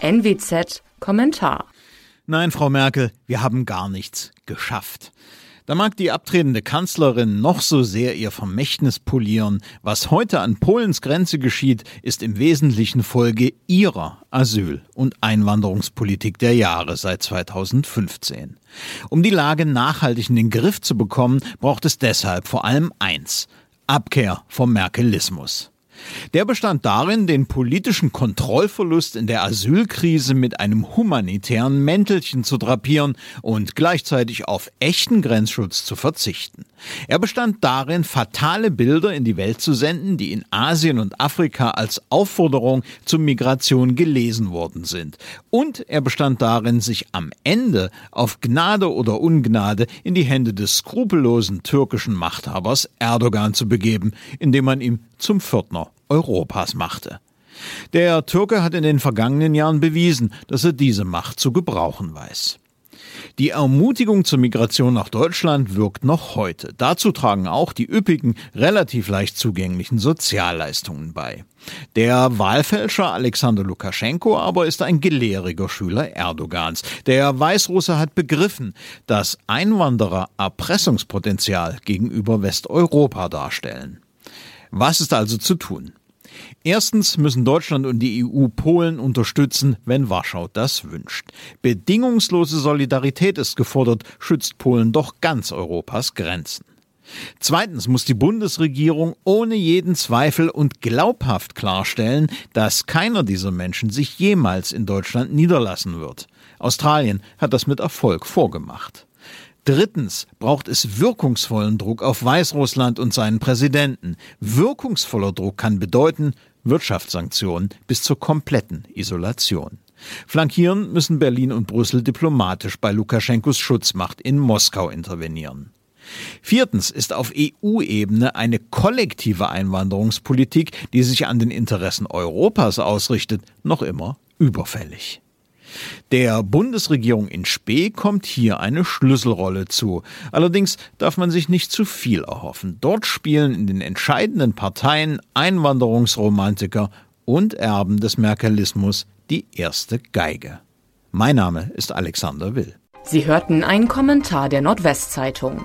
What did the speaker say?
NWZ Kommentar. Nein, Frau Merkel, wir haben gar nichts geschafft. Da mag die abtretende Kanzlerin noch so sehr ihr Vermächtnis polieren, was heute an Polens Grenze geschieht, ist im Wesentlichen Folge ihrer Asyl- und Einwanderungspolitik der Jahre seit 2015. Um die Lage nachhaltig in den Griff zu bekommen, braucht es deshalb vor allem eins Abkehr vom Merkelismus. Der bestand darin, den politischen Kontrollverlust in der Asylkrise mit einem humanitären Mäntelchen zu drapieren und gleichzeitig auf echten Grenzschutz zu verzichten. Er bestand darin, fatale Bilder in die Welt zu senden, die in Asien und Afrika als Aufforderung zur Migration gelesen worden sind. Und er bestand darin, sich am Ende auf Gnade oder Ungnade in die Hände des skrupellosen türkischen Machthabers Erdogan zu begeben, indem man ihm zum Pförtner Europas machte. Der Türke hat in den vergangenen Jahren bewiesen, dass er diese Macht zu gebrauchen weiß. Die Ermutigung zur Migration nach Deutschland wirkt noch heute. Dazu tragen auch die üppigen, relativ leicht zugänglichen Sozialleistungen bei. Der Wahlfälscher Alexander Lukaschenko aber ist ein gelehriger Schüler Erdogans. Der Weißrusse hat begriffen, dass Einwanderer Erpressungspotenzial gegenüber Westeuropa darstellen. Was ist also zu tun? Erstens müssen Deutschland und die EU Polen unterstützen, wenn Warschau das wünscht. Bedingungslose Solidarität ist gefordert, schützt Polen doch ganz Europas Grenzen. Zweitens muss die Bundesregierung ohne jeden Zweifel und glaubhaft klarstellen, dass keiner dieser Menschen sich jemals in Deutschland niederlassen wird. Australien hat das mit Erfolg vorgemacht. Drittens braucht es wirkungsvollen Druck auf Weißrussland und seinen Präsidenten. Wirkungsvoller Druck kann bedeuten Wirtschaftssanktionen bis zur kompletten Isolation. Flankieren müssen Berlin und Brüssel diplomatisch bei Lukaschenkos Schutzmacht in Moskau intervenieren. Viertens ist auf EU-Ebene eine kollektive Einwanderungspolitik, die sich an den Interessen Europas ausrichtet, noch immer überfällig. Der Bundesregierung in Spee kommt hier eine Schlüsselrolle zu. Allerdings darf man sich nicht zu viel erhoffen. Dort spielen in den entscheidenden Parteien Einwanderungsromantiker und Erben des Merkelismus die erste Geige. Mein Name ist Alexander Will. Sie hörten einen Kommentar der Nordwestzeitung.